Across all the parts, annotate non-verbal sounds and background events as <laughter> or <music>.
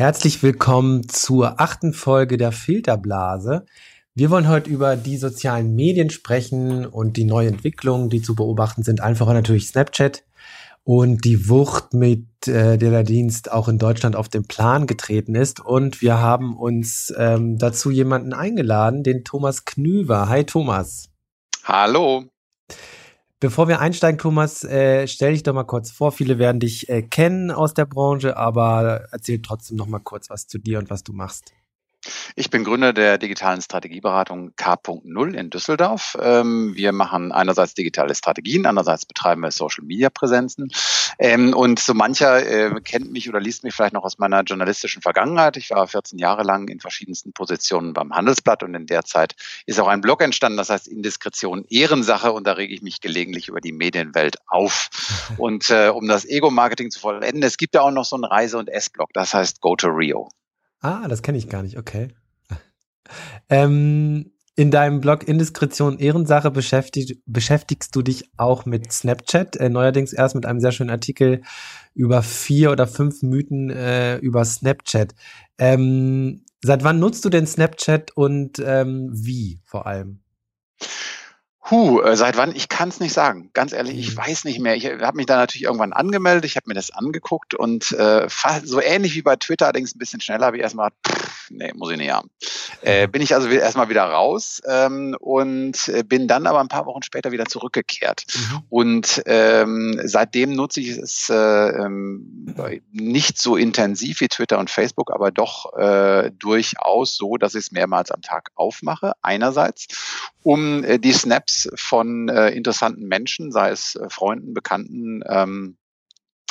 Herzlich willkommen zur achten Folge der Filterblase. Wir wollen heute über die sozialen Medien sprechen und die neue Entwicklungen, die zu beobachten sind. Einfach natürlich Snapchat und die Wucht, mit äh, der der Dienst auch in Deutschland auf den Plan getreten ist. Und wir haben uns ähm, dazu jemanden eingeladen, den Thomas Knüver. Hi Thomas. Hallo. Bevor wir einsteigen, Thomas, äh, stell dich doch mal kurz vor. Viele werden dich äh, kennen aus der Branche, aber erzähl trotzdem noch mal kurz was zu dir und was du machst. Ich bin Gründer der digitalen Strategieberatung K.0 in Düsseldorf. Ähm, wir machen einerseits digitale Strategien, andererseits betreiben wir Social Media Präsenzen. Ähm, und so mancher äh, kennt mich oder liest mich vielleicht noch aus meiner journalistischen Vergangenheit. Ich war 14 Jahre lang in verschiedensten Positionen beim Handelsblatt und in der Zeit ist auch ein Blog entstanden, das heißt Indiskretion Ehrensache und da rege ich mich gelegentlich über die Medienwelt auf. <laughs> Und äh, um das Ego-Marketing zu vollenden, es gibt ja auch noch so einen Reise- und Essblog, das heißt Go to Rio. Ah, das kenne ich gar nicht, okay. <laughs> Ähm, in deinem Blog Indiskretion Ehrensache beschäftigst du dich auch mit Snapchat, äh, neuerdings erst mit einem sehr schönen Artikel über vier oder fünf Mythen äh, über Snapchat. Ähm, seit wann nutzt du denn Snapchat und ähm, wie vor allem? Huh, äh, seit wann? Ich kann es nicht sagen. Ganz ehrlich, ich mhm. weiß nicht mehr. Ich habe mich da natürlich irgendwann angemeldet, ich habe mir das angeguckt und äh, so ähnlich wie bei Twitter, allerdings ein bisschen schneller, habe ich erstmal, pff, nee, muss ich nicht haben. Äh, bin ich also erstmal wieder raus ähm, und äh, bin dann aber ein paar Wochen später wieder zurückgekehrt. Mhm. Und ähm, seitdem nutze ich es äh, ähm, nicht so intensiv wie Twitter und Facebook, aber doch äh, durchaus so, dass ich es mehrmals am Tag aufmache, einerseits, um die Snaps von äh, interessanten Menschen, sei es äh, Freunden, Bekannten, ähm,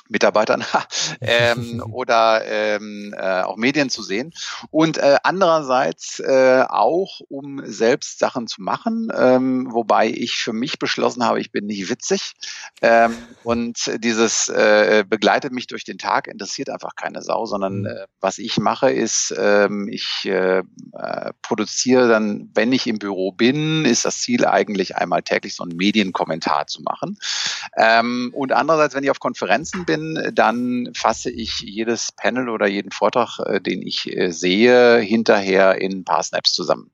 Mitarbeitern <laughs> ähm, <laughs> oder ähm, äh, auch Medien zu sehen. Und äh, andererseits äh, auch, um selbst Sachen zu machen, ähm, wobei ich für mich beschlossen habe, ich bin nicht witzig. Ähm, und dieses äh, begleitet mich durch den Tag, interessiert einfach keine Sau, sondern mhm. äh, was ich mache, ist, ähm, ich äh, äh, produziere dann, wenn ich im Büro bin, ist das Ziel eigentlich einmal täglich so einen Medienkommentar zu machen. Ähm, und andererseits, wenn ich auf Konferenzen bin, bin, dann fasse ich jedes Panel oder jeden Vortrag, äh, den ich äh, sehe, hinterher in ein paar Snaps zusammen.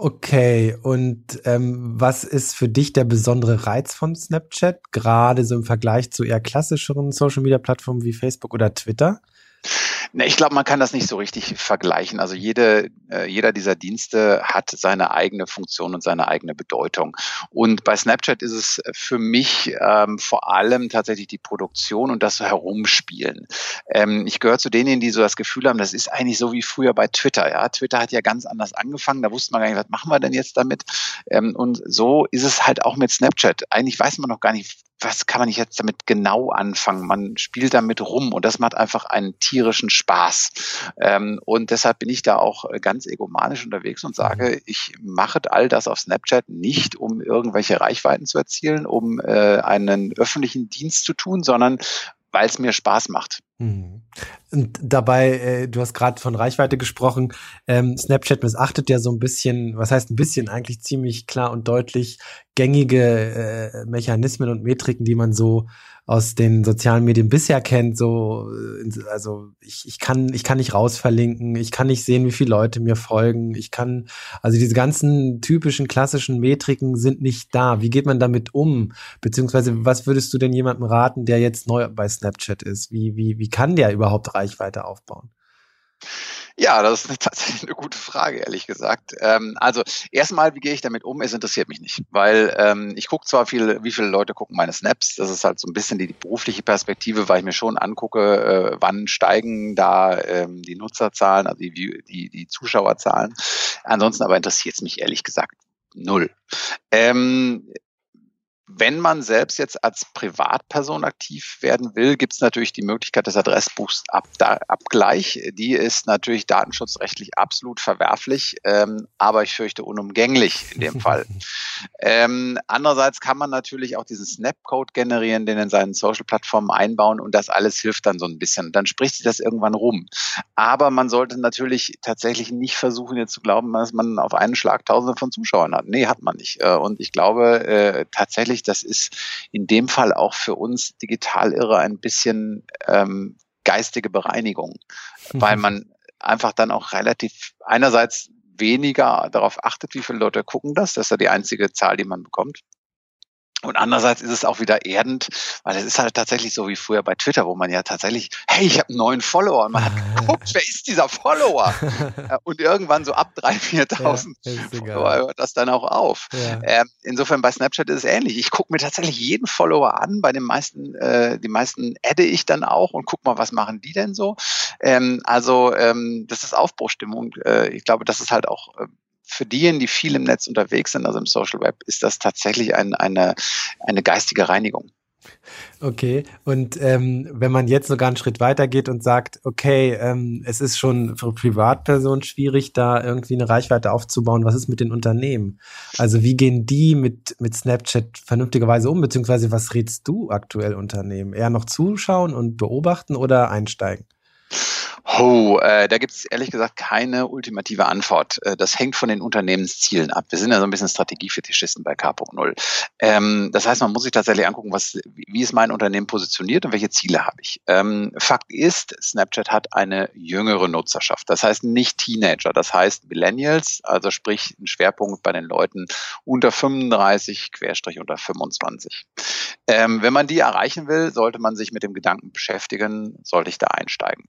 Okay, und ähm, was ist für dich der besondere Reiz von Snapchat, gerade so im Vergleich zu eher klassischeren Social-Media-Plattformen wie Facebook oder Twitter? Ich glaube, man kann das nicht so richtig vergleichen. Also jede, äh, jeder dieser Dienste hat seine eigene Funktion und seine eigene Bedeutung. Und bei Snapchat ist es für mich ähm, vor allem tatsächlich die Produktion und das Herumspielen. Ähm, ich gehöre zu denen, die so das Gefühl haben, das ist eigentlich so wie früher bei Twitter. Ja, Twitter hat ja ganz anders angefangen. Da wusste man gar nicht, was machen wir denn jetzt damit? Ähm, und so ist es halt auch mit Snapchat. Eigentlich weiß man noch gar nicht, was kann man jetzt damit genau anfangen? Man spielt damit rum und das macht einfach einen tierischen Spaß. Ähm, und deshalb bin ich da auch äh, ganz egomanisch unterwegs und sage, mhm. ich mache all das auf Snapchat nicht, um irgendwelche Reichweiten zu erzielen, um äh, einen öffentlichen Dienst zu tun, sondern weil es mir Spaß macht. Mhm. Und dabei, äh, du hast gerade von Reichweite gesprochen. Ähm, Snapchat missachtet ja so ein bisschen, was heißt ein bisschen, eigentlich ziemlich klar und deutlich gängige äh, Mechanismen und Metriken, die man so aus den sozialen Medien bisher kennt, so, äh, also ich, ich kann, ich kann nicht rausverlinken, ich kann nicht sehen, wie viele Leute mir folgen, ich kann, also diese ganzen typischen klassischen Metriken sind nicht da. Wie geht man damit um? Beziehungsweise, was würdest du denn jemandem raten, der jetzt neu bei Snapchat ist? Wie, wie, wie kann der überhaupt Reichweite aufbauen? Ja, das ist <laughs> tatsächlich eine gute Frage, ehrlich gesagt. Ähm, also erstmal, wie gehe ich damit um? Es interessiert mich nicht, weil ähm, ich gucke zwar viel, wie viele Leute gucken meine Snaps. Das ist halt so ein bisschen die, die berufliche Perspektive, weil ich mir schon angucke, äh, wann steigen da ähm, die Nutzerzahlen, also die, die, die Zuschauerzahlen. Ansonsten aber interessiert es mich ehrlich gesagt null. Ähm, wenn man selbst jetzt als Privatperson aktiv werden will, gibt es natürlich die Möglichkeit des Adressbuchs Abgleich. Die ist natürlich datenschutzrechtlich absolut verwerflich, ähm, aber ich fürchte unumgänglich in dem Fall. <laughs> ähm, andererseits kann man natürlich auch diesen Snapcode generieren, den in seinen Social-Plattformen einbauen und das alles hilft dann so ein bisschen. Dann spricht sich das irgendwann rum. Aber man sollte natürlich tatsächlich nicht versuchen, jetzt zu glauben, dass man auf einen Schlag Tausende von Zuschauern hat. Nee, hat man nicht. Äh, und ich glaube äh, tatsächlich, ehrlich, das ist in dem Fall auch für uns Digitalirre ein bisschen ähm, geistige Bereinigung, mhm. weil man einfach dann auch relativ einerseits weniger darauf achtet, wie viele Leute gucken das. Das ist ja die einzige Zahl, die man bekommt. Und andererseits ist es auch wieder erdend, weil es ist halt tatsächlich so wie früher bei Twitter, wo man ja tatsächlich, hey, ich habe einen neuen Follower und man hat <laughs> geguckt, wer ist dieser Follower? <laughs> und irgendwann so ab 3.000, 4.000 ja, Follower hört das dann auch auf. Ja. Ähm, insofern bei Snapchat ist es ähnlich. Ich gucke mir tatsächlich jeden Follower an. Bei den meisten, äh, die meisten adde ich dann auch und guck mal, was machen die denn so? Ähm, also ähm, das ist Aufbruchstimmung. Äh, ich glaube, das ist halt auch äh, für diejenigen, die viel im Netz unterwegs sind, also im Social Web, ist das tatsächlich ein, eine, eine geistige Reinigung. Okay, und ähm, wenn man jetzt sogar einen Schritt weiter geht und sagt, okay, ähm, es ist schon für Privatpersonen schwierig, da irgendwie eine Reichweite aufzubauen, was ist mit den Unternehmen? Also wie gehen die mit, mit Snapchat vernünftigerweise um, beziehungsweise was rätst du aktuell Unternehmen? Eher noch zuschauen und beobachten oder einsteigen? Oh, äh, da gibt es ehrlich gesagt keine ultimative Antwort. Äh, das hängt von den Unternehmenszielen ab. Wir sind ja so ein bisschen Strategiefetischisten bei K.0. Ähm, das heißt, man muss sich tatsächlich angucken, was, wie ist mein Unternehmen positioniert und welche Ziele habe ich. Ähm, Fakt ist, Snapchat hat eine jüngere Nutzerschaft. Das heißt nicht Teenager, das heißt Millennials, also sprich ein Schwerpunkt bei den Leuten unter 35, Querstrich unter 25. Ähm, wenn man die erreichen will, sollte man sich mit dem Gedanken beschäftigen, sollte ich da einsteigen.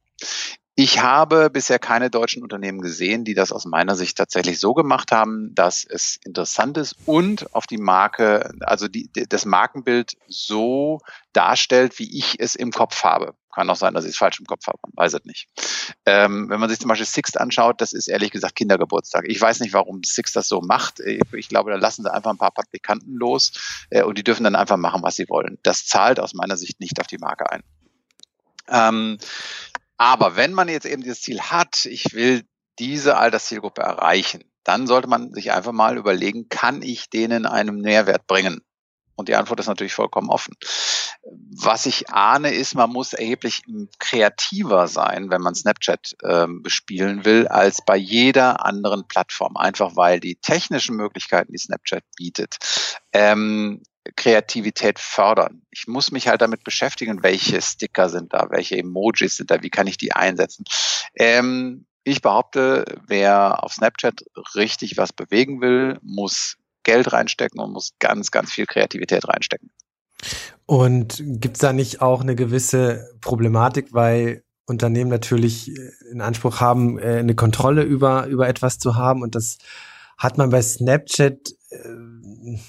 Ich habe bisher keine deutschen Unternehmen gesehen, die das aus meiner Sicht tatsächlich so gemacht haben, dass es interessant ist und auf die Marke, also die, das Markenbild so darstellt, wie ich es im Kopf habe. Kann auch sein, dass ich es falsch im Kopf habe, weiß es nicht. Ähm, wenn man sich zum Beispiel Sixt anschaut, das ist ehrlich gesagt Kindergeburtstag. Ich weiß nicht, warum Sixt das so macht. Ich glaube, da lassen sie einfach ein paar Praktikanten los äh, und die dürfen dann einfach machen, was sie wollen. Das zahlt aus meiner Sicht nicht auf die Marke ein. Ähm, aber wenn man jetzt eben dieses Ziel hat, ich will diese Alterszielgruppe erreichen, dann sollte man sich einfach mal überlegen, kann ich denen einen Mehrwert bringen? Und die Antwort ist natürlich vollkommen offen. Was ich ahne, ist, man muss erheblich kreativer sein, wenn man Snapchat ähm, bespielen will, als bei jeder anderen Plattform. Einfach weil die technischen Möglichkeiten, die Snapchat bietet, ähm, Kreativität fördern. Ich muss mich halt damit beschäftigen, welche Sticker sind da, welche Emojis sind da, wie kann ich die einsetzen. Ähm, ich behaupte, wer auf Snapchat richtig was bewegen will, muss Geld reinstecken und muss ganz, ganz viel Kreativität reinstecken. Und gibt es da nicht auch eine gewisse Problematik, weil Unternehmen natürlich äh, in Anspruch haben, äh, eine Kontrolle über, über etwas zu haben und das hat man bei Snapchat äh,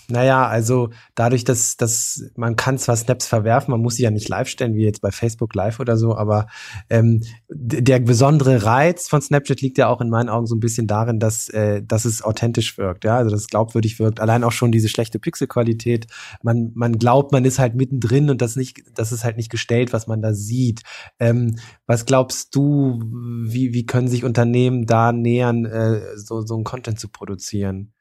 naja, also dadurch, dass, dass man kann zwar Snaps verwerfen, man muss sie ja nicht live stellen, wie jetzt bei Facebook Live oder so, aber ähm, der besondere Reiz von Snapchat liegt ja auch in meinen Augen so ein bisschen darin, dass, äh, dass es authentisch wirkt, ja, also dass es glaubwürdig wirkt. Allein auch schon diese schlechte Pixelqualität. Man, man glaubt, man ist halt mittendrin und das nicht, das ist halt nicht gestellt, was man da sieht. Ähm, was glaubst du, wie, wie können sich Unternehmen da nähern, äh, so, so einen Content zu produzieren?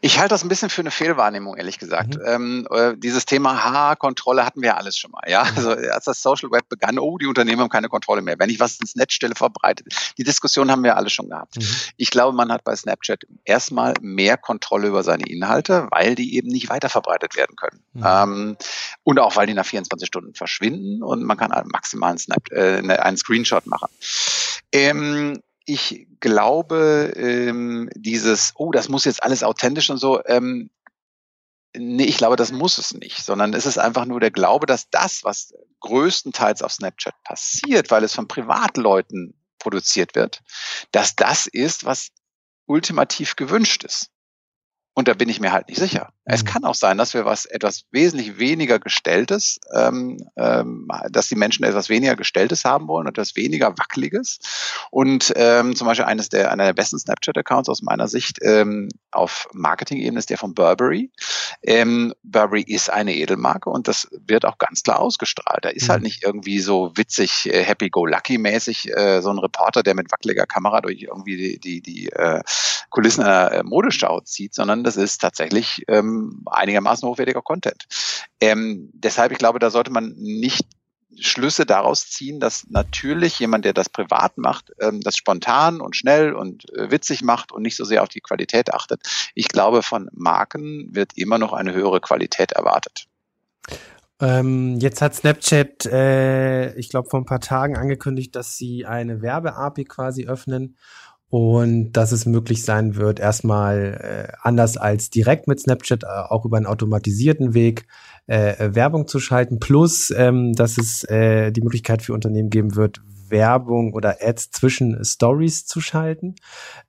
Ich halte das ein bisschen für eine Fehlwahrnehmung, ehrlich gesagt. Mhm. Ähm, äh, dieses Thema Haarkontrolle hatten wir alles schon mal. Ja, mhm. also als das Social Web begann, oh, die Unternehmen haben keine Kontrolle mehr. Wenn ich was ins Netz stelle, verbreitet. Die Diskussion haben wir alle schon gehabt. Mhm. Ich glaube, man hat bei Snapchat erstmal mehr Kontrolle über seine Inhalte, weil die eben nicht weiterverbreitet werden können. Mhm. Ähm, und auch, weil die nach 24 Stunden verschwinden und man kann maximal einen, Snap, äh, ne, einen Screenshot machen. Ähm, ich glaube, ähm, dieses, oh, das muss jetzt alles authentisch und so, ähm, nee, ich glaube, das muss es nicht, sondern es ist einfach nur der Glaube, dass das, was größtenteils auf Snapchat passiert, weil es von Privatleuten produziert wird, dass das ist, was ultimativ gewünscht ist. Und da bin ich mir halt nicht sicher. Es mhm. kann auch sein, dass wir was etwas wesentlich weniger Gestelltes, ähm, ähm, dass die Menschen etwas weniger Gestelltes haben wollen, etwas weniger Wackeliges. Und ähm, zum Beispiel eines der, einer der besten Snapchat-Accounts aus meiner Sicht ähm, auf Marketing-Ebene ist der von Burberry. Ähm, Burberry ist eine Edelmarke und das wird auch ganz klar ausgestrahlt. Da ist halt mhm. halt nicht irgendwie so witzig, äh, happy-go-lucky-mäßig äh, so ein Reporter, der mit wackeliger Kamera durch irgendwie die, die, die äh, Kulissen einer äh, Modeschau zieht, sondern das ist tatsächlich ähm, einigermaßen hochwertiger Content. Ähm, deshalb, ich glaube, da sollte man nicht Schlüsse daraus ziehen, dass natürlich jemand, der das privat macht, ähm, das spontan und schnell und äh, witzig macht und nicht so sehr auf die Qualität achtet. Ich glaube, von Marken wird immer noch eine höhere Qualität erwartet. Ähm, jetzt hat Snapchat, äh, ich glaube, vor ein paar Tagen angekündigt, dass sie eine Werbe-API quasi öffnen und dass es möglich sein wird, erstmal äh, anders als direkt mit Snapchat, äh, auch über einen automatisierten Weg äh, Werbung zu schalten, plus ähm, dass es äh, die Möglichkeit für Unternehmen geben wird, Werbung oder Ads zwischen Stories zu schalten.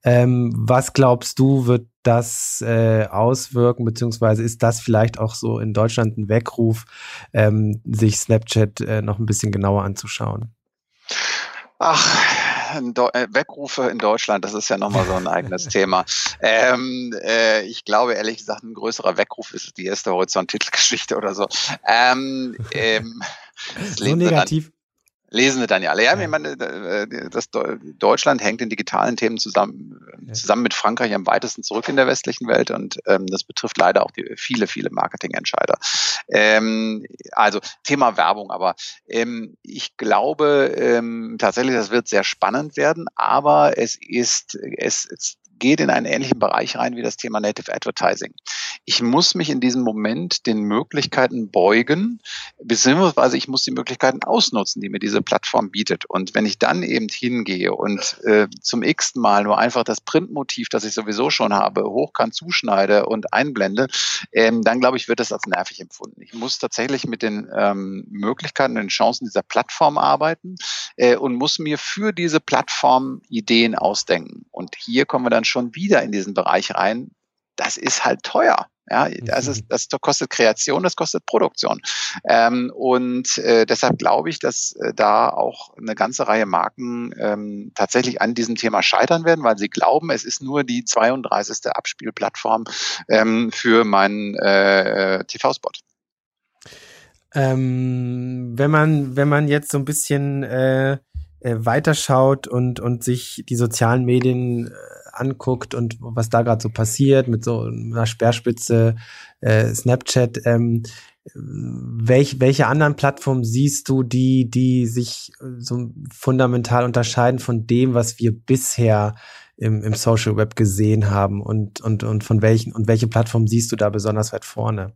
Ähm, was glaubst du, wird das äh, auswirken, beziehungsweise ist das vielleicht auch so in Deutschland ein Weckruf, ähm, sich Snapchat äh, noch ein bisschen genauer anzuschauen? Ach, äh, Weckrufe in Deutschland, das ist ja nochmal so ein eigenes <laughs> Thema. Ähm, äh, ich glaube ehrlich gesagt, ein größerer Weckruf ist die erste Horizont-Titelgeschichte oder so. Ähm, <laughs> ähm, so negativ. Lesen sie dann ja alle. Ja, ich meine, äh, das Deutschland hängt in digitalen Themen zusammen, zusammen mit Frankreich am weitesten zurück in der westlichen Welt und ähm, das betrifft leider auch die, viele, viele Marketingentscheider. Ähm, also Thema Werbung, aber ähm, ich glaube ähm, tatsächlich, das wird sehr spannend werden, aber es ist, es, es geht in einen ähnlichen Bereich rein wie das Thema Native Advertising. Ich muss mich in diesem Moment den Möglichkeiten beugen, beziehungsweise ich muss die Möglichkeiten ausnutzen, die mir diese Plattform bietet. Und wenn ich dann eben hingehe und äh, zum x Mal nur einfach das Printmotiv, das ich sowieso schon habe, hochkant zuschneide und einblende, ähm, dann glaube ich, wird das als nervig empfunden. Ich muss tatsächlich mit den ähm, Möglichkeiten und den Chancen dieser Plattform arbeiten äh, und muss mir für diese Plattform Ideen ausdenken. Und hier kommen wir dann schon wieder in diesen Bereich rein. Das ist halt teuer. Ja, das, ist, mhm. das kostet Kreation, das kostet Produktion. Ähm, und äh, deshalb glaube ich, dass äh, da auch eine ganze Reihe Marken ähm, tatsächlich an diesem Thema scheitern werden, weil sie glauben, es ist nur die 32. Abspielplattform ähm, für meinen äh, TV-Spot. Ähm, wenn man wenn man jetzt so ein bisschen äh, äh weiterschaut und und sich die sozialen Medien äh, anguckt und was da gerade so passiert mit so einer Speerspitze äh, Snapchat, ähm, welch, welche anderen Plattformen siehst du, die, die sich so fundamental unterscheiden von dem, was wir bisher im, im Social Web gesehen haben und, und, und von welchen und welche Plattform siehst du da besonders weit vorne?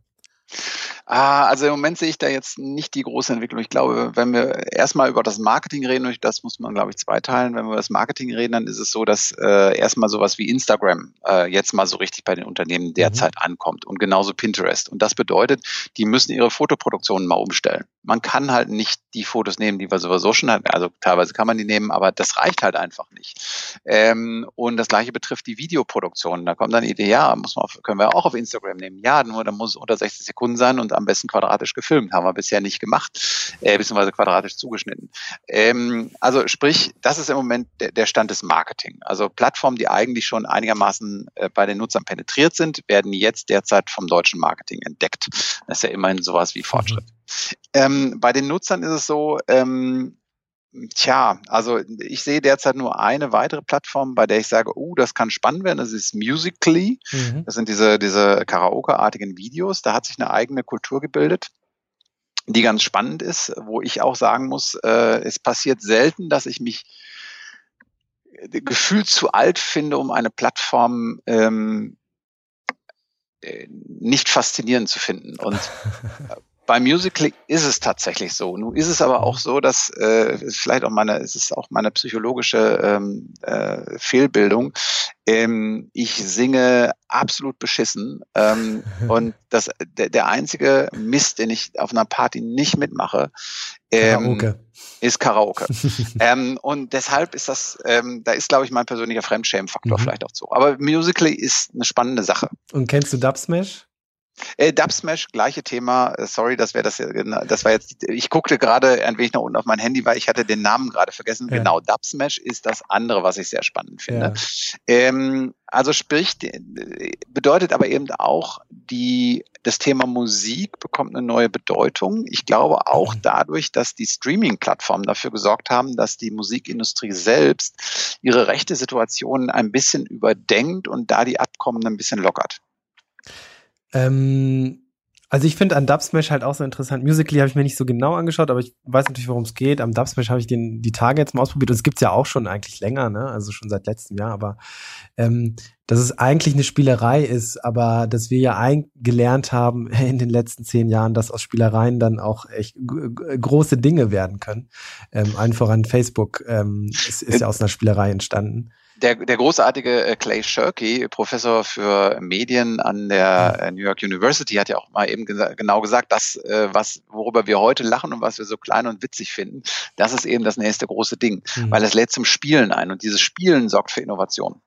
Ah, also im Moment sehe ich da jetzt nicht die große Entwicklung. Ich glaube, wenn wir erstmal über das Marketing reden, und das muss man, glaube ich, zweiteilen, wenn wir über das Marketing reden, dann ist es so, dass äh, erstmal sowas wie Instagram äh, jetzt mal so richtig bei den Unternehmen derzeit mhm. ankommt und genauso Pinterest. Und das bedeutet, die müssen ihre Fotoproduktionen mal umstellen. Man kann halt nicht die Fotos nehmen, die wir sowieso schon hatten. Also teilweise kann man die nehmen, aber das reicht halt einfach nicht. Ähm, und das gleiche betrifft die Videoproduktion. Da kommt dann die Idee, ja, muss man auf, können wir auch auf Instagram nehmen. Ja, nur da muss es unter 60 Sekunden sein und am besten quadratisch gefilmt. Haben wir bisher nicht gemacht, äh, beziehungsweise quadratisch zugeschnitten. Ähm, also sprich, das ist im Moment der, der Stand des Marketing. Also Plattformen, die eigentlich schon einigermaßen äh, bei den Nutzern penetriert sind, werden jetzt derzeit vom deutschen Marketing entdeckt. Das ist ja immerhin sowas wie Fortschritt. Mhm. Ähm, bei den Nutzern ist es so, ähm, Tja, also ich sehe derzeit nur eine weitere Plattform, bei der ich sage, oh, das kann spannend werden. Das ist Musically. Mhm. Das sind diese, diese Karaoke-artigen Videos. Da hat sich eine eigene Kultur gebildet, die ganz spannend ist, wo ich auch sagen muss, äh, es passiert selten, dass ich mich gefühlt zu alt finde, um eine Plattform ähm, äh, nicht faszinierend zu finden. Und <laughs> bei Musical ist es tatsächlich so. Nun ist es aber auch so, dass äh, ist vielleicht auch meine, es ist auch meine psychologische ähm, äh, Fehlbildung. Ähm, ich singe absolut beschissen ähm, <laughs> und das der, der einzige Mist, den ich auf einer Party nicht mitmache, ähm, Karaoke. ist Karaoke. <laughs> ähm, und deshalb ist das, ähm, da ist glaube ich mein persönlicher Fremdschämenfaktor mhm. vielleicht auch so. Aber Musical ist eine spannende Sache. Und kennst du Dubsmash? Äh, Dubsmash, gleiche Thema. Äh, sorry, das wäre das, das war jetzt, ich guckte gerade ein wenig nach unten auf mein Handy, weil ich hatte den Namen gerade vergessen. Ja. Genau, Dubsmash ist das andere, was ich sehr spannend finde. Ja. Ähm, also sprich, bedeutet aber eben auch, die, das Thema Musik bekommt eine neue Bedeutung. Ich glaube auch dadurch, dass die Streaming-Plattformen dafür gesorgt haben, dass die Musikindustrie selbst ihre rechte Situation ein bisschen überdenkt und da die Abkommen ein bisschen lockert. Ähm, also ich finde an Dubsmash halt auch so interessant. Musically habe ich mir nicht so genau angeschaut, aber ich weiß natürlich, worum es geht. Am Dubsmash habe ich den die Tage jetzt mal ausprobiert und es gibt's ja auch schon eigentlich länger, ne? Also schon seit letztem Jahr, aber ähm, dass es eigentlich eine Spielerei ist, aber dass wir ja gelernt haben <laughs> in den letzten zehn Jahren, dass aus Spielereien dann auch echt große Dinge werden können. Ähm, allen voran Facebook ähm, ist, ist ja aus einer Spielerei entstanden der, der großartige äh, Clay Shirky, Professor für Medien an der äh, New York University, hat ja auch mal eben gesa genau gesagt, dass äh, was, worüber wir heute lachen und was wir so klein und witzig finden, das ist eben das nächste große Ding, mhm. weil es lädt zum Spielen ein und dieses Spielen sorgt für Innovation.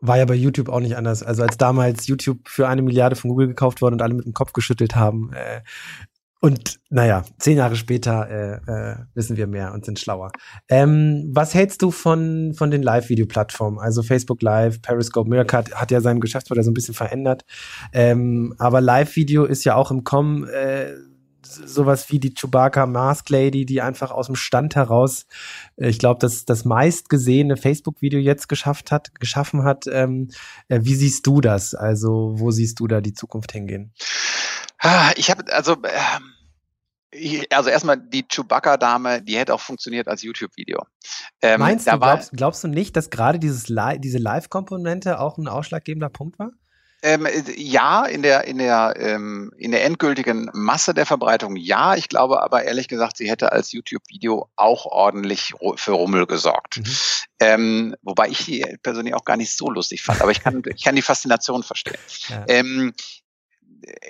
War ja bei YouTube auch nicht anders. Also als damals YouTube für eine Milliarde von Google gekauft wurde und alle mit dem Kopf geschüttelt haben, äh, und naja, zehn Jahre später äh, äh, wissen wir mehr und sind schlauer. Ähm, was hältst du von, von den Live-Video-Plattformen? Also Facebook Live, Periscope, Meerkat hat ja sein Geschäftsmodell so ein bisschen verändert. Ähm, aber Live-Video ist ja auch im Kommen äh, sowas wie die Chewbacca Mask Lady, die einfach aus dem Stand heraus, äh, ich glaube, das, das meistgesehene Facebook-Video jetzt geschafft hat, geschaffen hat. Ähm, äh, wie siehst du das? Also, wo siehst du da die Zukunft hingehen? Ah, ich habe, also, ähm also erstmal die Chewbacca-Dame, die hätte auch funktioniert als YouTube-Video. Ähm, Meinst du, glaubst, glaubst, du nicht, dass gerade dieses Li diese Live-Komponente auch ein ausschlaggebender Punkt war? Ähm, ja, in der, in, der, ähm, in der endgültigen Masse der Verbreitung ja. Ich glaube aber ehrlich gesagt, sie hätte als YouTube-Video auch ordentlich für Rummel gesorgt. Mhm. Ähm, wobei ich die persönlich auch gar nicht so lustig fand. Aber ich kann, ich kann die Faszination verstehen. Ja.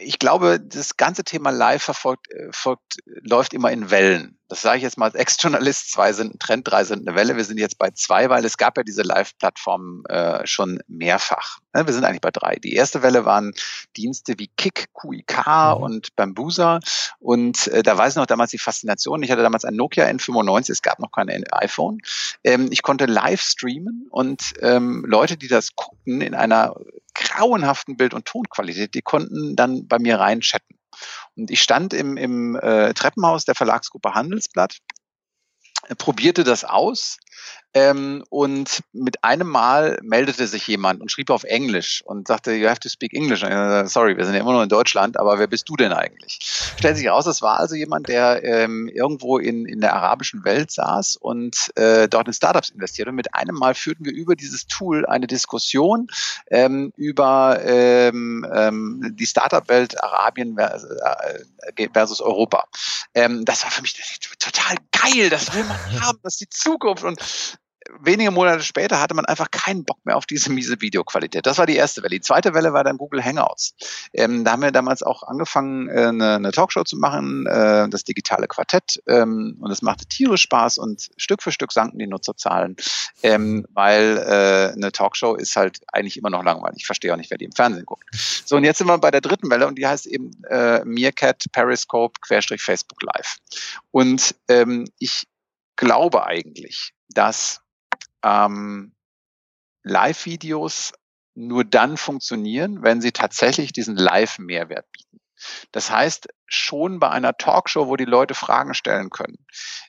Ich glaube, das ganze Thema Live verfolgt, äh, folgt, läuft immer in Wellen. Das sage ich jetzt mal als Ex-Journalist. Zwei sind ein Trend, drei sind eine Welle. Wir sind jetzt bei zwei, weil es gab ja diese Live-Plattformen äh, schon mehrfach. Ne, wir sind eigentlich bei drei. Die erste Welle waren Dienste wie Kick, QIK mhm. und Bambusa. Und äh, da weiß ich noch damals die Faszination. Ich hatte damals ein Nokia N95, es gab noch kein iPhone. Ähm, ich konnte live streamen und ähm, Leute, die das guckten in einer grauenhaften Bild- und Tonqualität, die konnten dann bei mir rein chatten. Und ich stand im, im äh, Treppenhaus der Verlagsgruppe Handelsblatt, äh, probierte das aus ähm, und mit einem Mal meldete sich jemand und schrieb auf Englisch und sagte, you have to speak English. Sagte, Sorry, wir sind ja immer noch in Deutschland, aber wer bist du denn eigentlich? Stellt sich heraus, es war also jemand, der ähm, irgendwo in, in der arabischen Welt saß und äh, dort in Startups investiert. Und mit einem Mal führten wir über dieses Tool eine Diskussion ähm, über ähm, ähm, die Startup-Welt Arabien äh, versus Europa. Ähm, das war für mich total geil, das will man <laughs> haben, das ist die Zukunft. Und wenige Monate später hatte man einfach keinen Bock mehr auf diese miese Videoqualität. Das war die erste Welle. Die zweite Welle war dann Google Hangouts. Ähm, da haben wir damals auch angefangen, äh, eine, eine, Talkshow zu machen, äh, das digitale Quartett. Ähm, und es machte tierisch Spaß und Stück für Stück sanken die Nutzerzahlen, ähm, weil äh, eine Talkshow ist halt eigentlich immer noch langweilig. Ich verstehe auch nicht, wer die im Fernsehen guckt. So, und jetzt sind wir bei der dritten Welle und die heißt eben äh, Meerkat Periscope Querstrich Facebook Live. Und ähm, ich glaube eigentlich, dass ähm, Live-Videos nur dann funktionieren, wenn sie tatsächlich diesen Live-Mehrwert bieten. Das heißt, schon bei einer Talkshow, wo die Leute Fragen stellen können,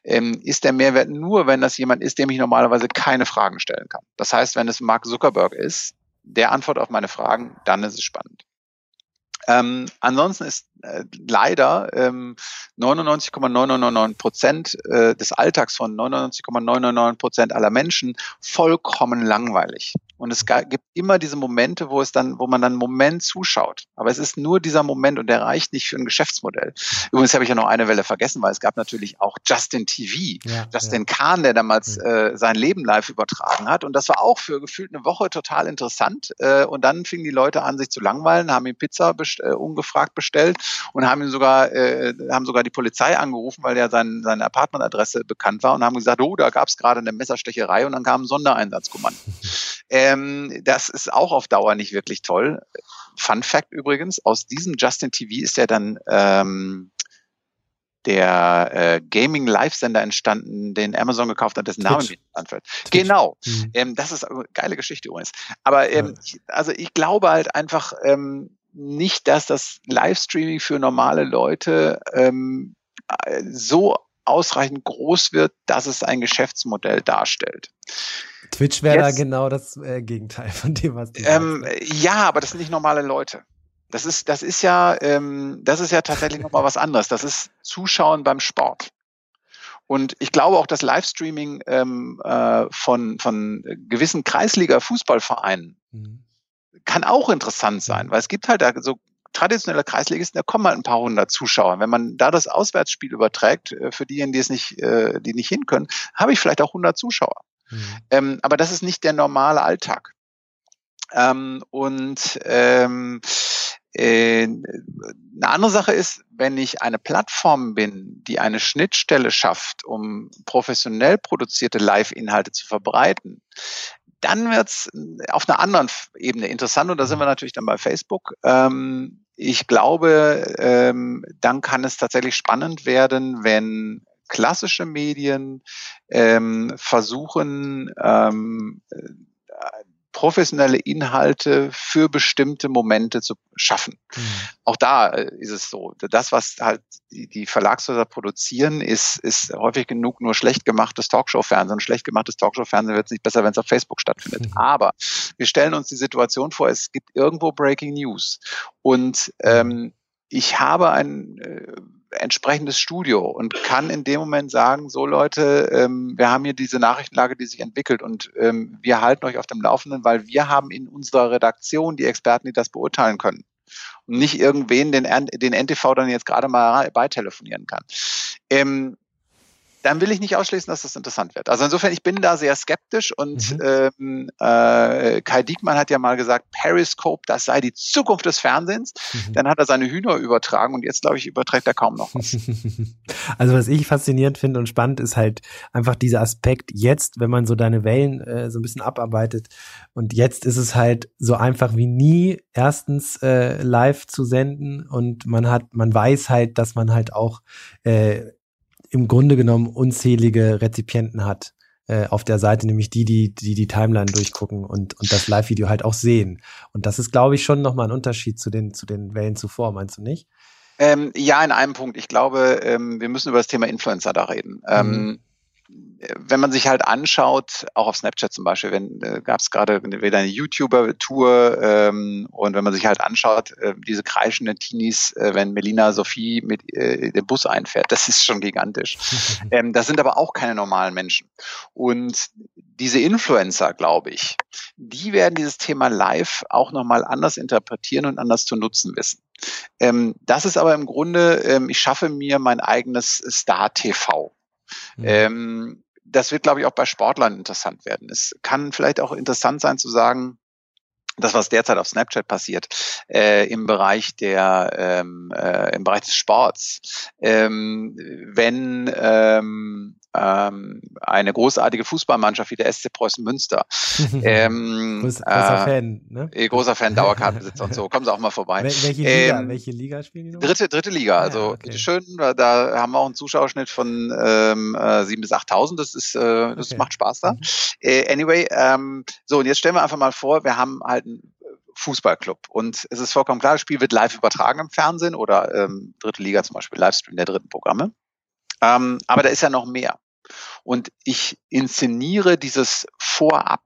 ähm, ist der Mehrwert nur, wenn das jemand ist, dem ich normalerweise keine Fragen stellen kann. Das heißt, wenn es Mark Zuckerberg ist, der antwortet auf meine Fragen, dann ist es spannend. Ähm, ansonsten ist äh, leider ähm, 99,999 Prozent äh, des Alltags von 99,999 Prozent aller Menschen vollkommen langweilig. Und es gibt immer diese Momente, wo es dann, wo man dann einen Moment zuschaut. Aber es ist nur dieser Moment und der reicht nicht für ein Geschäftsmodell. Übrigens habe ich ja noch eine Welle vergessen, weil es gab natürlich auch Justin TV, ja, Justin ja. Kahn, der damals äh, sein Leben live übertragen hat. Und das war auch für gefühlt eine Woche total interessant. Äh, und dann fingen die Leute an, sich zu langweilen, haben ihm Pizza best äh, ungefragt bestellt und haben ihn sogar, äh, haben sogar die Polizei angerufen, weil ja sein, seine Apartmentadresse bekannt war und haben gesagt, oh, da gab es gerade eine Messerstecherei und dann kam ein Sondereinsatzkommando. Äh, <laughs> Ähm, das ist auch auf Dauer nicht wirklich toll. Fun Fact übrigens, aus diesem Justin TV ist ja dann ähm, der äh, Gaming Live-Sender entstanden, den Amazon gekauft hat, dessen Name mir anfällt. Genau. Mhm. Ähm, das ist eine geile Geschichte übrigens. Aber ähm, ja. also ich glaube halt einfach ähm, nicht, dass das Livestreaming für normale Leute ähm, so ausreichend groß wird, dass es ein Geschäftsmodell darstellt. Twitch wäre da genau das äh, Gegenteil von dem, was du ähm, sagst. Ja, aber das sind nicht normale Leute. Das ist, das ist ja, ähm, das ist ja tatsächlich nochmal was anderes. Das ist Zuschauen beim Sport. Und ich glaube auch, dass Livestreaming ähm, äh, von, von gewissen Kreisliga-Fußballvereinen mhm. kann auch interessant sein, mhm. weil es gibt halt da so traditionelle Kreisligisten, da kommen halt ein paar hundert Zuschauer. Wenn man da das Auswärtsspiel überträgt, äh, für diejenigen, die es nicht, äh, die nicht hin können, habe ich vielleicht auch 100 Zuschauer. Mhm. Ähm, aber das ist nicht der normale Alltag. Ähm, und ähm, äh, eine andere Sache ist, wenn ich eine Plattform bin, die eine Schnittstelle schafft, um professionell produzierte Live-Inhalte zu verbreiten, dann wird's auf einer anderen Ebene interessant und da sind wir natürlich dann bei Facebook. Ähm, ich glaube, ähm, dann kann es tatsächlich spannend werden, wenn klassische Medien ähm, versuchen, ähm, professionelle Inhalte für bestimmte Momente zu schaffen. Mhm. Auch da äh, ist es so. Das, was halt die, Verlagshäuser produzieren, ist, ist häufig genug nur schlecht gemachtes Talkshow-Fernsehen. Schlecht gemachtes Talkshow-Fernsehen wird es nicht besser, wenn es auf Facebook stattfindet. Mhm. Aber wir stellen uns die Situation vor, es gibt irgendwo Breaking News. Und ähm, ich habe ein äh, entsprechendes Studio und kann in dem Moment sagen, so Leute, ähm, wir haben hier diese Nachrichtenlage, die sich entwickelt und ähm, wir halten euch auf dem Laufenden, weil wir haben in unserer Redaktion die Experten, die das beurteilen können. Und nicht irgendwen, den, den NTV dann jetzt gerade mal beitelefonieren kann. Ähm, dann will ich nicht ausschließen, dass das interessant wird. Also insofern, ich bin da sehr skeptisch und mhm. ähm, äh, Kai Diekmann hat ja mal gesagt, Periscope, das sei die Zukunft des Fernsehens. Mhm. Dann hat er seine Hühner übertragen und jetzt, glaube ich, überträgt er kaum noch was. <laughs> Also was ich faszinierend finde und spannend ist halt einfach dieser Aspekt jetzt, wenn man so deine Wellen äh, so ein bisschen abarbeitet und jetzt ist es halt so einfach wie nie erstens äh, live zu senden und man hat, man weiß halt, dass man halt auch äh, im Grunde genommen unzählige Rezipienten hat äh, auf der Seite, nämlich die, die, die die Timeline durchgucken und, und das Live-Video halt auch sehen. Und das ist, glaube ich, schon nochmal ein Unterschied zu den, zu den Wellen zuvor, meinst du nicht? Ähm, ja, in einem Punkt. Ich glaube, ähm, wir müssen über das Thema Influencer da reden. Ähm, mhm. Ähm, wenn man sich halt anschaut, auch auf Snapchat zum Beispiel, wenn äh, gab es gerade wieder eine YouTuber-Tour ähm, und wenn man sich halt anschaut, äh, diese kreischenden Teenies, äh, wenn Melina Sophie mit äh, dem Bus einfährt, das ist schon gigantisch. <laughs> ähm, das sind aber auch keine normalen Menschen. Und diese Influencer, glaube ich, die werden dieses Thema live auch nochmal anders interpretieren und anders zu nutzen wissen. Ähm, das ist aber im Grunde, ähm, ich schaffe mir mein eigenes Star-TV. Mhm. Ähm, das wird, glaube ich, auch bei Sportlern interessant werden. Es kann vielleicht auch interessant sein zu sagen, das, was derzeit auf Snapchat passiert, äh, im Bereich der, ähm, äh, im Bereich des Sports, ähm, wenn ähm, ähm, eine großartige Fußballmannschaft wie der SC Preußen Münster. <laughs> ähm, Groß, großer äh, Fan, ne? Äh, großer Fan, <laughs> Dauerkartenbesitzer und so. Kommen Sie auch mal vorbei. Wel welche Liga? Ähm, welche Liga spielen die noch? Dritte, dritte Liga. Ah, also ja, okay. schön, da haben wir auch einen Zuschauerschnitt von ähm, äh, 7.000 bis 8.000. Das ist, äh, das okay. macht Spaß da. Mhm. Äh, anyway, ähm, so und jetzt stellen wir einfach mal vor, wir haben halt einen Fußballclub. Und es ist vollkommen klar, das Spiel wird live übertragen im Fernsehen oder ähm, dritte Liga zum Beispiel, Livestream der dritten Programme. Ähm, aber da ist ja noch mehr. Und ich inszeniere dieses Vorab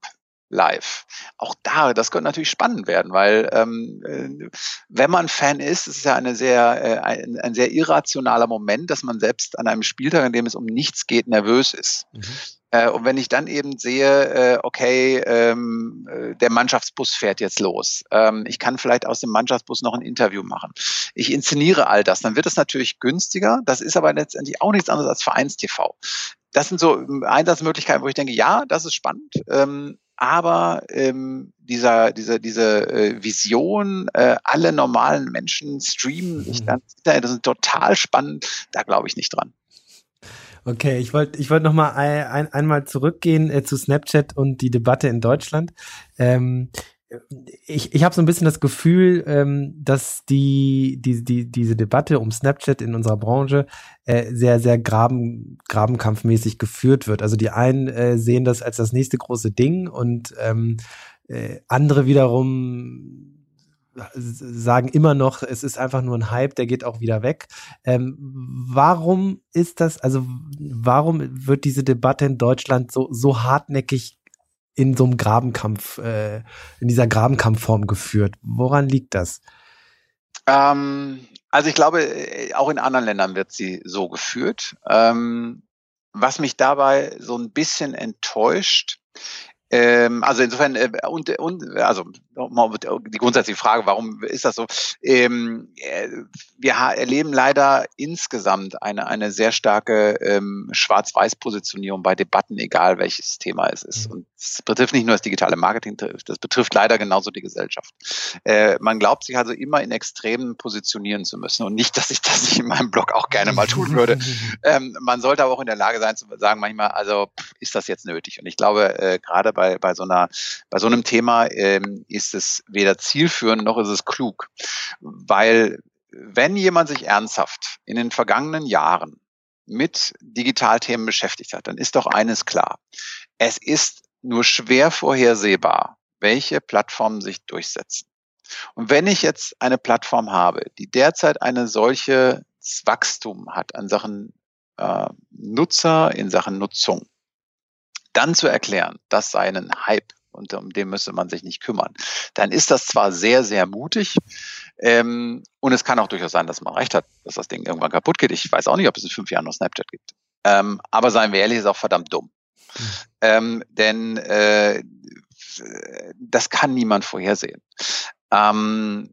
live. Auch da, das könnte natürlich spannend werden, weil ähm, äh, wenn man Fan ist, ist es ja eine sehr, äh, ein, ein, sehr irrationaler Moment, dass man selbst an einem Spieltag, in dem es um nichts geht, nervös ist. Mhm. Äh, und wenn ich dann eben sehe, äh, okay, ähm, äh, der Mannschaftsbus fährt jetzt los, ähm, ich kann vielleicht aus dem Mannschaftsbus noch ein Interview machen, ich inszeniere all das, dann wird es natürlich günstiger. Das ist aber letztendlich auch nichts anderes als Vereinstv. Das sind so ähm, Einsatzmöglichkeiten, wo ich denke, ja, das ist spannend. Ähm, aber ähm, dieser, diese, diese äh, Vision, äh, alle normalen Menschen streamen sich mhm. dann, das ist total spannend, da glaube ich nicht dran. Okay, ich wollte ich wollte noch mal ein, ein, einmal zurückgehen äh, zu Snapchat und die Debatte in Deutschland. Ähm, ich, ich habe so ein bisschen das Gefühl, ähm, dass die, die, die, diese Debatte um Snapchat in unserer Branche äh, sehr, sehr graben, grabenkampfmäßig geführt wird. Also die einen äh, sehen das als das nächste große Ding und ähm, äh, andere wiederum sagen immer noch, es ist einfach nur ein Hype, der geht auch wieder weg. Ähm, warum ist das, also warum wird diese Debatte in Deutschland so, so hartnäckig in so einem Grabenkampf, äh, in dieser Grabenkampfform geführt? Woran liegt das? Ähm, also ich glaube, auch in anderen Ländern wird sie so geführt. Ähm, was mich dabei so ein bisschen enttäuscht, ähm, also insofern, äh, und, und also die grundsätzliche Frage, warum ist das so? Ähm, äh, wir erleben leider insgesamt eine, eine sehr starke ähm, Schwarz-Weiß-Positionierung bei Debatten, egal welches Thema es ist. Mhm. Und es betrifft nicht nur das digitale Marketing, das betrifft leider genauso die Gesellschaft. Äh, man glaubt sich also immer in Extremen positionieren zu müssen. Und nicht, dass ich das nicht in meinem Blog auch gerne mal tun würde. <laughs> ähm, man sollte aber auch in der Lage sein zu sagen, manchmal, also ist das jetzt nötig? Und ich glaube, äh, gerade bei, bei so einer, bei so einem Thema ähm, ist es weder zielführend noch ist es klug. Weil wenn jemand sich ernsthaft in den vergangenen Jahren mit Digitalthemen beschäftigt hat, dann ist doch eines klar. Es ist nur schwer vorhersehbar, welche Plattformen sich durchsetzen. Und wenn ich jetzt eine Plattform habe, die derzeit eine solche Wachstum hat an Sachen äh, Nutzer, in Sachen Nutzung, dann zu erklären, das sei ein Hype und um den müsse man sich nicht kümmern, dann ist das zwar sehr, sehr mutig ähm, und es kann auch durchaus sein, dass man recht hat, dass das Ding irgendwann kaputt geht. Ich weiß auch nicht, ob es in fünf Jahren noch Snapchat gibt. Ähm, aber seien wir ehrlich, ist auch verdammt dumm. Ähm, denn äh, das kann niemand vorhersehen. Ähm,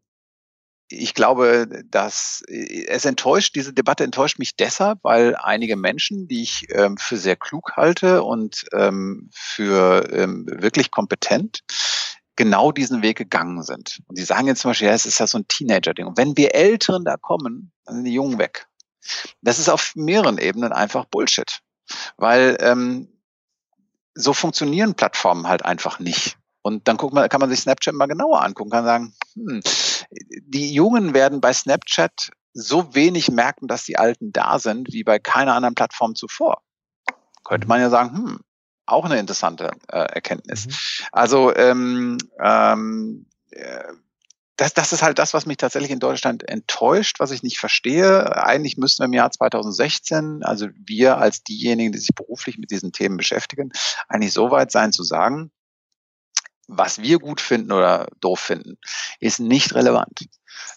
ich glaube, dass es enttäuscht, diese Debatte enttäuscht mich deshalb, weil einige Menschen, die ich ähm, für sehr klug halte und ähm, für ähm, wirklich kompetent, genau diesen Weg gegangen sind. Und die sagen jetzt zum Beispiel, ja, es ist ja so ein Teenager-Ding. Und wenn wir Älteren da kommen, dann sind die Jungen weg. Das ist auf mehreren Ebenen einfach Bullshit. Weil ähm, so funktionieren Plattformen halt einfach nicht. Und dann guckt man, kann man sich Snapchat mal genauer angucken, kann sagen, hm, die Jungen werden bei Snapchat so wenig merken, dass die Alten da sind, wie bei keiner anderen Plattform zuvor. Könnte man ja sagen, hm, auch eine interessante äh, Erkenntnis. Mhm. Also ähm, ähm, äh, das, das ist halt das, was mich tatsächlich in Deutschland enttäuscht, was ich nicht verstehe. Eigentlich müssten wir im Jahr 2016, also wir als diejenigen, die sich beruflich mit diesen Themen beschäftigen, eigentlich so weit sein zu sagen, was wir gut finden oder doof finden, ist nicht relevant.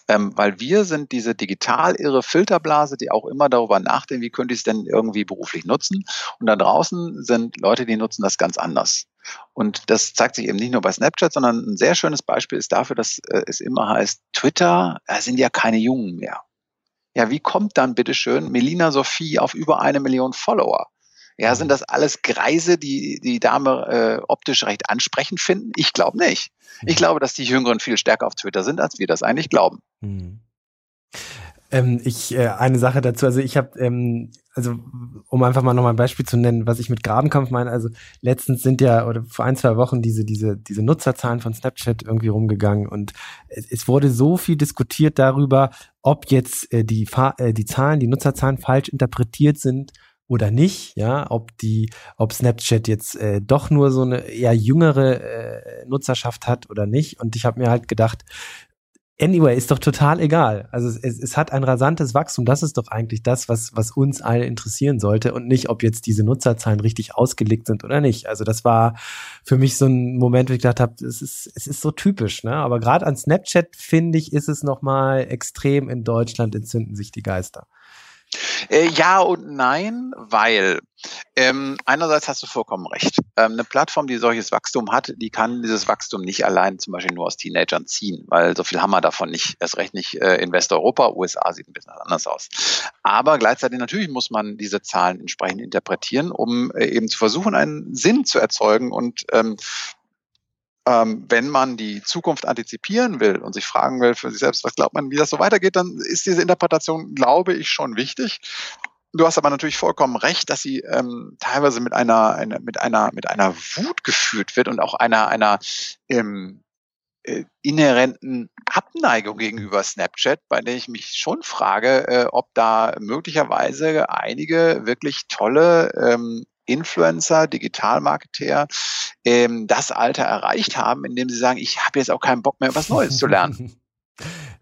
Ähm, weil wir sind diese digital irre Filterblase, die auch immer darüber nachdenken, wie könnte ich es denn irgendwie beruflich nutzen. Und da draußen sind Leute, die nutzen das ganz anders. Und das zeigt sich eben nicht nur bei Snapchat, sondern ein sehr schönes Beispiel ist dafür, dass äh, es immer heißt, Twitter, da sind ja keine Jungen mehr. Ja, wie kommt dann bitteschön Melina Sophie auf über eine Million Follower? Ja, sind das alles Greise, die die Dame äh, optisch recht ansprechend finden? Ich glaube nicht. Ich glaube, dass die Jüngeren viel stärker auf Twitter sind, als wir das eigentlich glauben. Mhm. Ähm, ich äh, eine Sache dazu, also ich habe, ähm, also um einfach mal nochmal ein Beispiel zu nennen, was ich mit Grabenkampf meine, also letztens sind ja oder vor ein zwei Wochen diese diese diese Nutzerzahlen von Snapchat irgendwie rumgegangen und es, es wurde so viel diskutiert darüber, ob jetzt äh, die äh, die Zahlen, die Nutzerzahlen falsch interpretiert sind oder nicht, ja, ob die, ob Snapchat jetzt äh, doch nur so eine eher jüngere äh, Nutzerschaft hat oder nicht. Und ich habe mir halt gedacht, anyway, ist doch total egal. Also es, es hat ein rasantes Wachstum. Das ist doch eigentlich das, was, was uns alle interessieren sollte und nicht, ob jetzt diese Nutzerzahlen richtig ausgelegt sind oder nicht. Also das war für mich so ein Moment, wo ich gedacht habe, es ist, es ist so typisch. Ne? Aber gerade an Snapchat, finde ich, ist es nochmal extrem in Deutschland entzünden sich die Geister. Äh, ja und nein, weil ähm, einerseits hast du vollkommen recht. Ähm, eine Plattform, die solches Wachstum hat, die kann dieses Wachstum nicht allein zum Beispiel nur aus Teenagern ziehen, weil so viel haben wir davon nicht. Erst recht nicht äh, in Westeuropa, USA sieht ein bisschen anders aus. Aber gleichzeitig natürlich muss man diese Zahlen entsprechend interpretieren, um äh, eben zu versuchen, einen Sinn zu erzeugen und ähm, ähm, wenn man die Zukunft antizipieren will und sich fragen will für sich selbst, was glaubt man, wie das so weitergeht, dann ist diese Interpretation, glaube ich, schon wichtig. Du hast aber natürlich vollkommen recht, dass sie ähm, teilweise mit einer, eine, mit einer mit einer Wut geführt wird und auch einer einer ähm, äh, inhärenten Abneigung gegenüber Snapchat, bei der ich mich schon frage, äh, ob da möglicherweise einige wirklich tolle ähm, Influencer, Digitalmarketer ähm, das Alter erreicht haben, indem sie sagen, ich habe jetzt auch keinen Bock mehr, was Neues zu lernen. <laughs>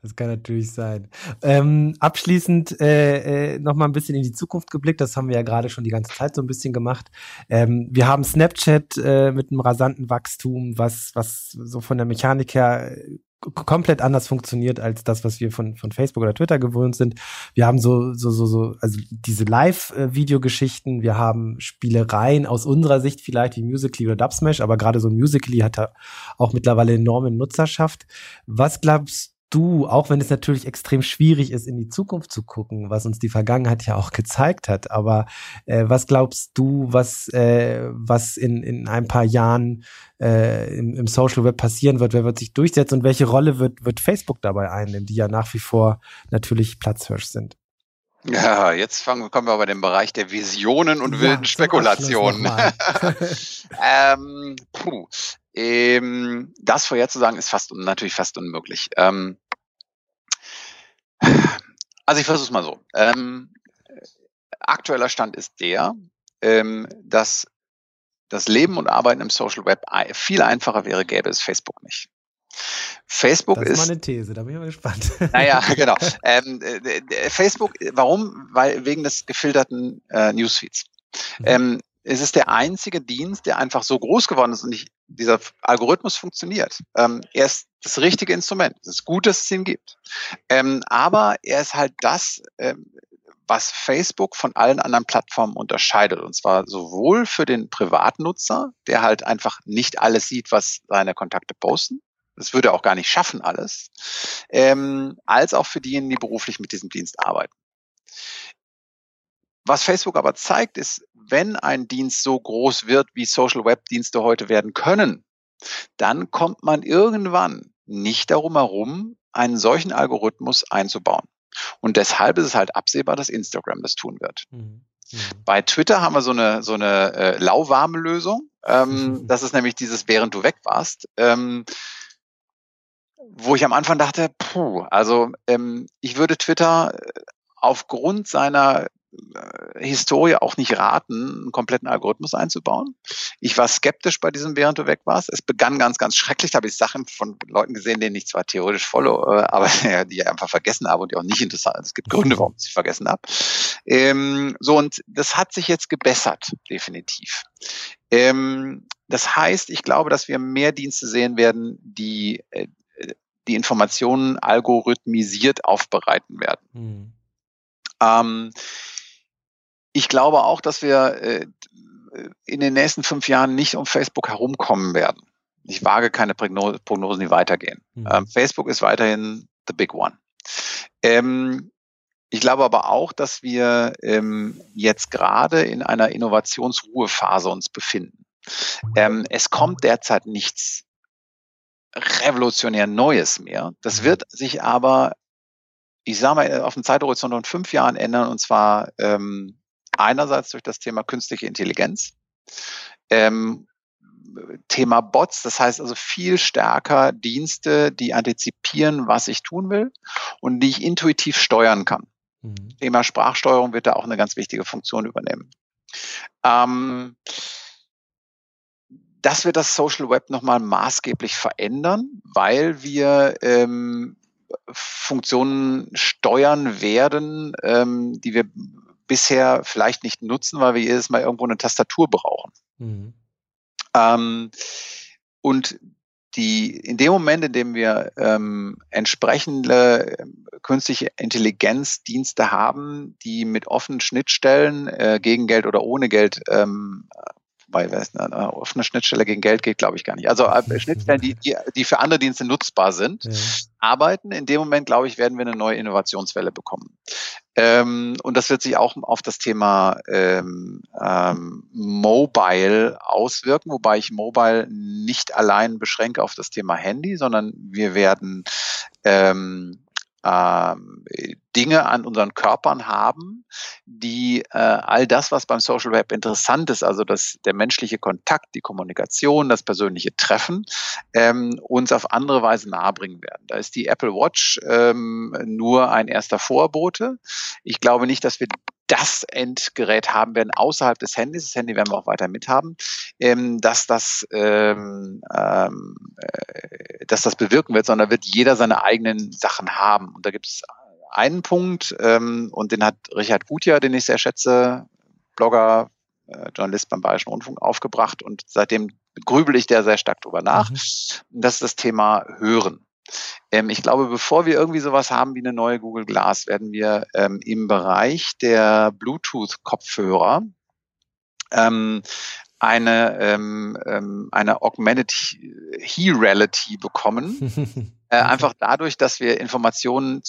Das kann natürlich sein. Ähm, abschließend äh, äh, noch mal ein bisschen in die Zukunft geblickt. Das haben wir ja gerade schon die ganze Zeit so ein bisschen gemacht. Ähm, wir haben Snapchat äh, mit einem rasanten Wachstum, was was so von der Mechanik her komplett anders funktioniert als das, was wir von, von Facebook oder Twitter gewöhnt sind. Wir haben so, so, so, so, also diese Live-Videogeschichten, wir haben Spielereien aus unserer Sicht vielleicht wie Musically oder Dubsmash, aber gerade so Musically hat da auch mittlerweile enorme Nutzerschaft. Was glaubst du, auch wenn es natürlich extrem schwierig ist, in die Zukunft zu gucken, was uns die Vergangenheit ja auch <laughs> gezeigt hat, aber äh, was glaubst du, was, äh, was in, in ein paar Jahren äh, im, im Social Web passieren wird? Wer wird sich durchsetzen und welche Rolle wird, wird Facebook dabei einnehmen, die ja nach wie vor natürlich Platzhirsch sind? Ja, jetzt fangen, kommen wir aber in den Bereich der Visionen und ja, wilden Spekulationen. <laughs> ähm, puh. Ähm, das vorherzusagen ist fast natürlich fast unmöglich. Ähm, also ich versuche es mal so. Ähm, aktueller Stand ist der, ähm, dass das Leben und Arbeiten im Social Web viel einfacher wäre, gäbe es Facebook nicht. Facebook das ist. Das ist meine These, da bin ich mal gespannt. <laughs> Naja, <laughs> genau. Ähm, äh, Facebook, warum? Weil wegen des gefilterten äh, Newsfeeds. Mhm. Ähm, es ist der einzige Dienst, der einfach so groß geworden ist und nicht, dieser Algorithmus funktioniert. Ähm, er ist das richtige Instrument. Es ist gut, dass es ihn gibt. Ähm, aber er ist halt das, ähm, was Facebook von allen anderen Plattformen unterscheidet. Und zwar sowohl für den Privatnutzer, der halt einfach nicht alles sieht, was seine Kontakte posten. Das würde er auch gar nicht schaffen, alles. Ähm, als auch für diejenigen, die beruflich mit diesem Dienst arbeiten. Was Facebook aber zeigt, ist, wenn ein Dienst so groß wird, wie Social Web Dienste heute werden können, dann kommt man irgendwann nicht darum herum, einen solchen Algorithmus einzubauen. Und deshalb ist es halt absehbar, dass Instagram das tun wird. Mhm. Mhm. Bei Twitter haben wir so eine, so eine äh, lauwarme Lösung. Ähm, <laughs> das ist nämlich dieses, während du weg warst. Ähm, wo ich am Anfang dachte, puh, also ähm, ich würde Twitter äh, aufgrund seiner Historie auch nicht raten, einen kompletten Algorithmus einzubauen. Ich war skeptisch bei diesem, während du weg warst. Es begann ganz, ganz schrecklich. Da habe ich Sachen von Leuten gesehen, denen ich zwar theoretisch follow, äh, aber <laughs> die ich einfach vergessen habe und die auch nicht interessant sind. Es gibt Gründe, warum ich sie vergessen habe. Ähm, so, und das hat sich jetzt gebessert, definitiv. Ähm, das heißt, ich glaube, dass wir mehr Dienste sehen werden, die äh, die Informationen algorithmisiert aufbereiten werden. Mhm. Ähm, ich glaube auch, dass wir äh, in den nächsten fünf Jahren nicht um Facebook herumkommen werden. Ich wage keine Prognosen, die weitergehen. Mhm. Ähm, Facebook ist weiterhin the big one. Ähm, ich glaube aber auch, dass wir ähm, jetzt gerade in einer Innovationsruhephase uns befinden. Ähm, es kommt derzeit nichts revolutionär Neues mehr. Das mhm. wird sich aber, ich sage mal, auf dem Zeithorizont von fünf Jahren ändern, und zwar ähm, einerseits durch das Thema künstliche Intelligenz, ähm, Thema Bots, das heißt also viel stärker Dienste, die antizipieren, was ich tun will und die ich intuitiv steuern kann. Mhm. Thema Sprachsteuerung wird da auch eine ganz wichtige Funktion übernehmen. Ähm, das wird das Social Web nochmal maßgeblich verändern, weil wir ähm, Funktionen steuern werden, ähm, die wir bisher vielleicht nicht nutzen, weil wir jedes Mal irgendwo eine Tastatur brauchen. Mhm. Ähm, und die, in dem Moment, in dem wir ähm, entsprechende ähm, künstliche Intelligenzdienste haben, die mit offenen Schnittstellen äh, gegen Geld oder ohne Geld ähm, bei eine offene Schnittstelle gegen Geld geht, glaube ich gar nicht. Also äh, <laughs> Schnittstellen, die, die, die für andere Dienste nutzbar sind, ja. arbeiten. In dem Moment, glaube ich, werden wir eine neue Innovationswelle bekommen. Ähm, und das wird sich auch auf das Thema ähm, ähm, Mobile auswirken, wobei ich Mobile nicht allein beschränke auf das Thema Handy, sondern wir werden ähm, ähm, Dinge an unseren Körpern haben, die äh, all das, was beim Social Web interessant ist, also das, der menschliche Kontakt, die Kommunikation, das persönliche Treffen, ähm, uns auf andere Weise nahebringen werden. Da ist die Apple Watch ähm, nur ein erster Vorbote. Ich glaube nicht, dass wir das Endgerät haben werden außerhalb des Handys, das Handy werden wir auch weiter mithaben, ähm, dass das ähm, ähm, äh, dass das bewirken wird, sondern wird jeder seine eigenen Sachen haben. Und da gibt es einen Punkt, ähm, und den hat Richard Gutjahr, den ich sehr schätze, Blogger, äh, Journalist beim Bayerischen Rundfunk aufgebracht und seitdem grübel ich da sehr stark drüber nach. Mhm. Das ist das Thema Hören. Ähm, ich glaube, bevor wir irgendwie sowas haben wie eine neue Google Glass, werden wir ähm, im Bereich der Bluetooth-Kopfhörer ähm, eine, ähm, ähm, eine Augmented He Reality bekommen. <laughs> äh, einfach dadurch, dass wir Informationen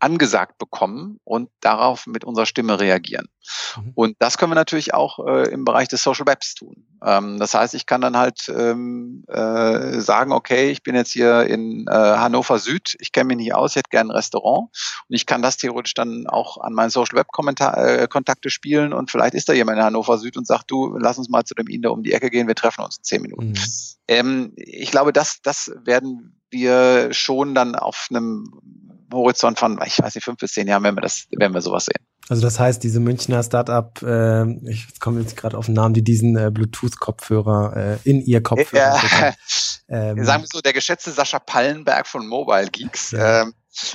angesagt bekommen und darauf mit unserer Stimme reagieren. Mhm. Und das können wir natürlich auch äh, im Bereich des Social Webs tun. Ähm, das heißt, ich kann dann halt ähm, äh, sagen, okay, ich bin jetzt hier in äh, Hannover Süd, ich kenne mich nicht aus, ich hätte gerne ein Restaurant und ich kann das theoretisch dann auch an meine Social Web äh, Kontakte spielen und vielleicht ist da jemand in Hannover Süd und sagt, du, lass uns mal zu dem Inder um die Ecke gehen, wir treffen uns in zehn Minuten. Mhm. Ähm, ich glaube, das, das werden wir schon dann auf einem Horizont von, ich weiß nicht, fünf bis zehn Jahren, wenn wir das, wenn wir sowas sehen. Also das heißt, diese Münchner Startup, äh, ich komme jetzt gerade auf den Namen, die diesen äh, Bluetooth-Kopfhörer äh, in ihr Kopfhörer. Ja, <laughs> ähm, sagen wir so, der geschätzte Sascha Pallenberg von Mobile Geeks. Ja. Ähm,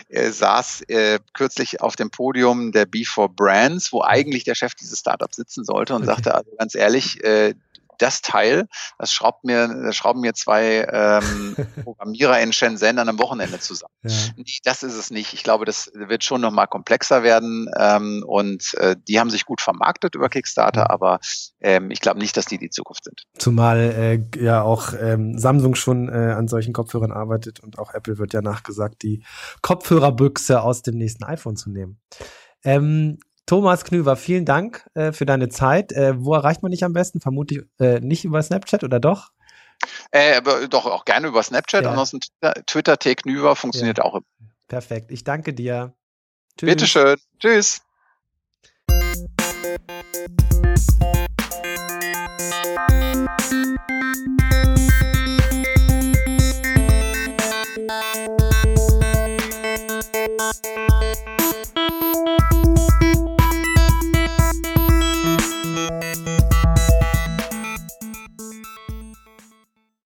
er saß äh, kürzlich auf dem Podium der B4 Brands, wo eigentlich der Chef dieses Startups sitzen sollte und okay. sagte, also ganz ehrlich, äh, das Teil, das schraubt mir, das schrauben mir zwei ähm, <laughs> Programmierer in Shenzhen an einem Wochenende zusammen. Ja. Nee, das ist es nicht. Ich glaube, das wird schon nochmal komplexer werden ähm, und äh, die haben sich gut vermarktet über Kickstarter, aber ähm, ich glaube nicht, dass die die Zukunft sind. Zumal äh, ja auch ähm, Samsung schon äh, an solchen Kopfhörern arbeitet und auch Apple wird ja nachgesagt, die Kopfhörerbüchse aus dem nächsten iPhone zu nehmen. Ähm, Thomas Knüver, vielen Dank äh, für deine Zeit. Äh, wo erreicht man dich am besten? Vermutlich äh, nicht über Snapchat oder doch? Äh, aber doch auch gerne über Snapchat. Ja. Ansonsten Twitter, T Knüver funktioniert ja. auch. Perfekt. Ich danke dir. Tschüss. Bitteschön. Tschüss.